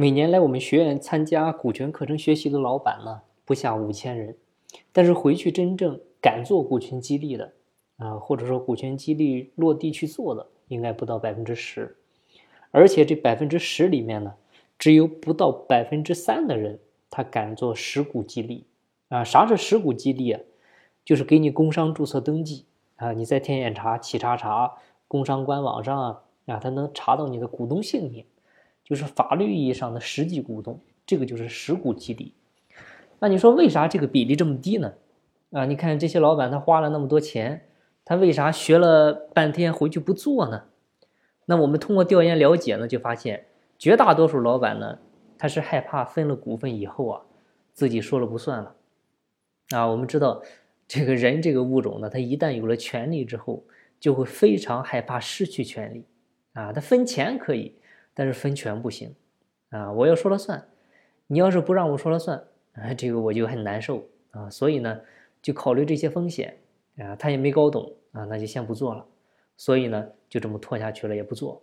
每年来我们学院参加股权课程学习的老板呢，不下五千人，但是回去真正敢做股权激励的，啊，或者说股权激励落地去做的，应该不到百分之十，而且这百分之十里面呢，只有不到百分之三的人，他敢做实股激励，啊，啥是实股激励啊？就是给你工商注册登记啊，你在天眼查、企查查、工商官网上啊，啊，他能查到你的股东姓名。就是法律意义上的实际股东，这个就是实股激励。那你说为啥这个比例这么低呢？啊，你看这些老板他花了那么多钱，他为啥学了半天回去不做呢？那我们通过调研了解呢，就发现绝大多数老板呢，他是害怕分了股份以后啊，自己说了不算了。啊，我们知道这个人这个物种呢，他一旦有了权利之后，就会非常害怕失去权利。啊，他分钱可以。但是分权不行，啊，我要说了算，你要是不让我说了算，啊，这个我就很难受啊，所以呢，就考虑这些风险，啊，他也没搞懂啊，那就先不做了，所以呢，就这么拖下去了，也不做，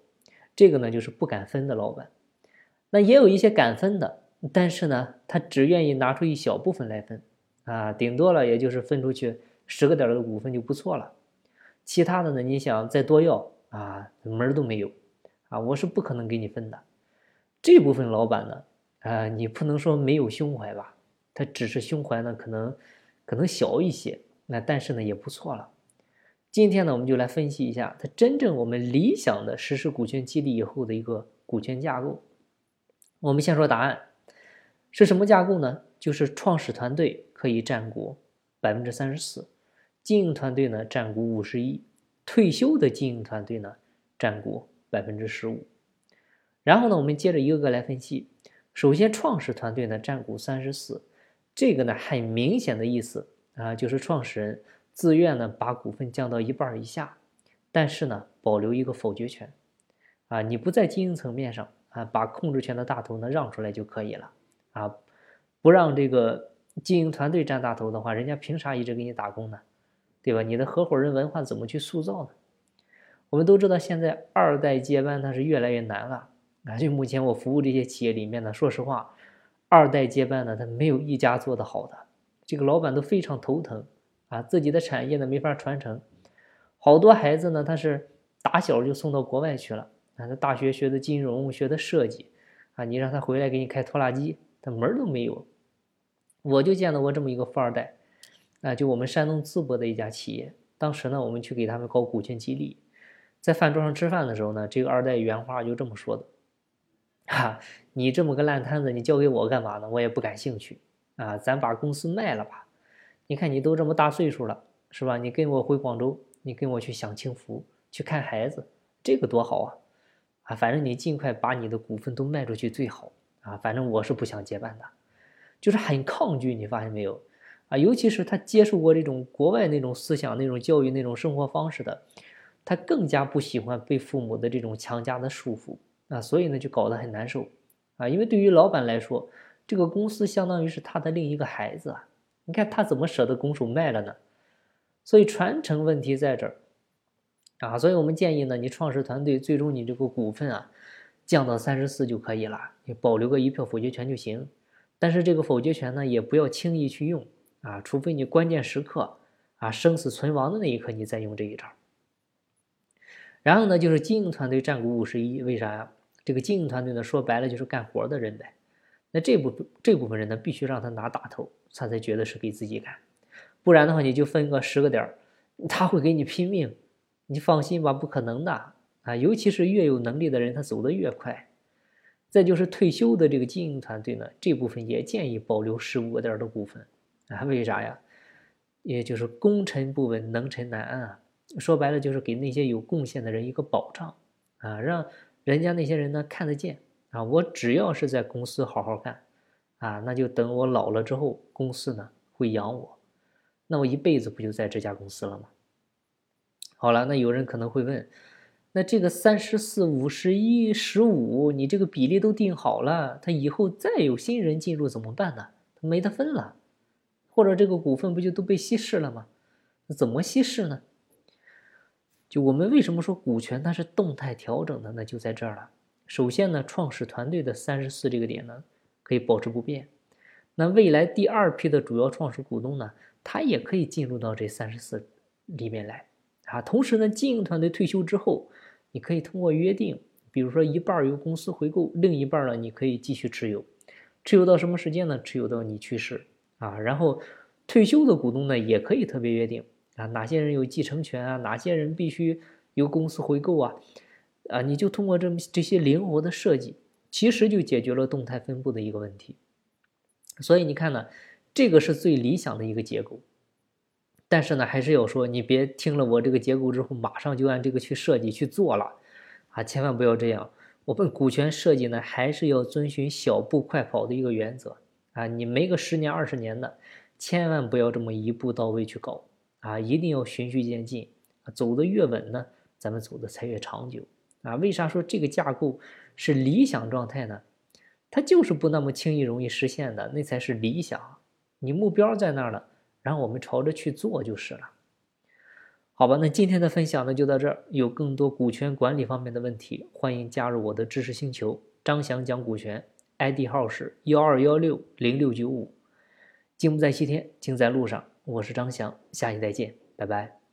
这个呢就是不敢分的老板，那也有一些敢分的，但是呢，他只愿意拿出一小部分来分，啊，顶多了也就是分出去十个点的股份就不错了，其他的呢，你想再多要啊，门儿都没有。啊，我是不可能给你分的。这部分老板呢，啊，你不能说没有胸怀吧？他只是胸怀呢，可能可能小一些，那但是呢也不错了。今天呢，我们就来分析一下他真正我们理想的实施股权激励以后的一个股权架构。我们先说答案是什么架构呢？就是创始团队可以占股百分之三十四，经营团队呢占股五十一，退休的经营团队呢占股。百分之十五，然后呢，我们接着一个个来分析。首先，创始团队呢占股三十四，这个呢很明显的意思啊，就是创始人自愿呢把股份降到一半以下，但是呢保留一个否决权啊，你不在经营层面上啊，把控制权的大头呢让出来就可以了啊，不让这个经营团队占大头的话，人家凭啥一直给你打工呢？对吧？你的合伙人文化怎么去塑造呢？我们都知道，现在二代接班它是越来越难了啊！就目前我服务这些企业里面呢，说实话，二代接班呢，他没有一家做得好的，这个老板都非常头疼啊，自己的产业呢没法传承，好多孩子呢他是打小就送到国外去了啊，他大学学的金融，学的设计啊，你让他回来给你开拖拉机，他门儿都没有。我就见到过这么一个富二代啊，就我们山东淄博的一家企业，当时呢，我们去给他们搞股权激励。在饭桌上吃饭的时候呢，这个二代原话就这么说的：“哈，你这么个烂摊子，你交给我干嘛呢？我也不感兴趣啊，咱把公司卖了吧。你看你都这么大岁数了，是吧？你跟我回广州，你跟我去享清福，去看孩子，这个多好啊！啊，反正你尽快把你的股份都卖出去最好啊。反正我是不想接班的，就是很抗拒。你发现没有？啊，尤其是他接受过这种国外那种思想、那种教育、那种生活方式的。”他更加不喜欢被父母的这种强加的束缚啊，所以呢就搞得很难受啊。因为对于老板来说，这个公司相当于是他的另一个孩子啊。你看他怎么舍得拱手卖了呢？所以传承问题在这儿啊。所以我们建议呢，你创始团队最终你这个股份啊降到三十四就可以了，你保留个一票否决权就行。但是这个否决权呢也不要轻易去用啊，除非你关键时刻啊生死存亡的那一刻你再用这一招。然后呢，就是经营团队占股五十一，为啥呀？这个经营团队呢，说白了就是干活的人呗。那这部这部分人呢，必须让他拿大头，他才觉得是给自己干。不然的话，你就分个十个点儿，他会给你拼命。你放心吧，不可能的啊！尤其是越有能力的人，他走得越快。再就是退休的这个经营团队呢，这部分也建议保留十五个点的股份啊？为啥呀？也就是功臣不稳，能臣难安啊。说白了就是给那些有贡献的人一个保障，啊，让人家那些人呢看得见啊，我只要是在公司好好干，啊，那就等我老了之后，公司呢会养我，那我一辈子不就在这家公司了吗？好了，那有人可能会问，那这个三十四、五十一、十五，你这个比例都定好了，他以后再有新人进入怎么办呢？他没得分了，或者这个股份不就都被稀释了吗？那怎么稀释呢？就我们为什么说股权它是动态调整的呢？就在这儿了首先呢，创始团队的三十四这个点呢可以保持不变。那未来第二批的主要创始股东呢，他也可以进入到这三十四里面来啊。同时呢，经营团队退休之后，你可以通过约定，比如说一半由公司回购，另一半呢你可以继续持有，持有到什么时间呢？持有到你去世啊。然后退休的股东呢也可以特别约定啊，哪些人有继承权啊，哪些人必须由公司回购啊，啊，你就通过这么这些灵活的设计，其实就解决了动态分布的一个问题。所以你看呢，这个是最理想的一个结构，但是呢，还是要说，你别听了我这个结构之后，马上就按这个去设计去做了，啊，千万不要这样。我们股权设计呢，还是要遵循小步快跑的一个原则啊，你没个十年二十年的，千万不要这么一步到位去搞啊，一定要循序渐进，走得越稳呢，咱们走的才越长久啊。为啥说这个架构是理想状态呢？它就是不那么轻易容易实现的，那才是理想。你目标在那儿了，然后我们朝着去做就是了。好吧，那今天的分享呢就到这儿。有更多股权管理方面的问题，欢迎加入我的知识星球。张翔讲股权，ID 号是幺二幺六零六九五。金不在西天，金在路上。我是张翔，下期再见，拜拜。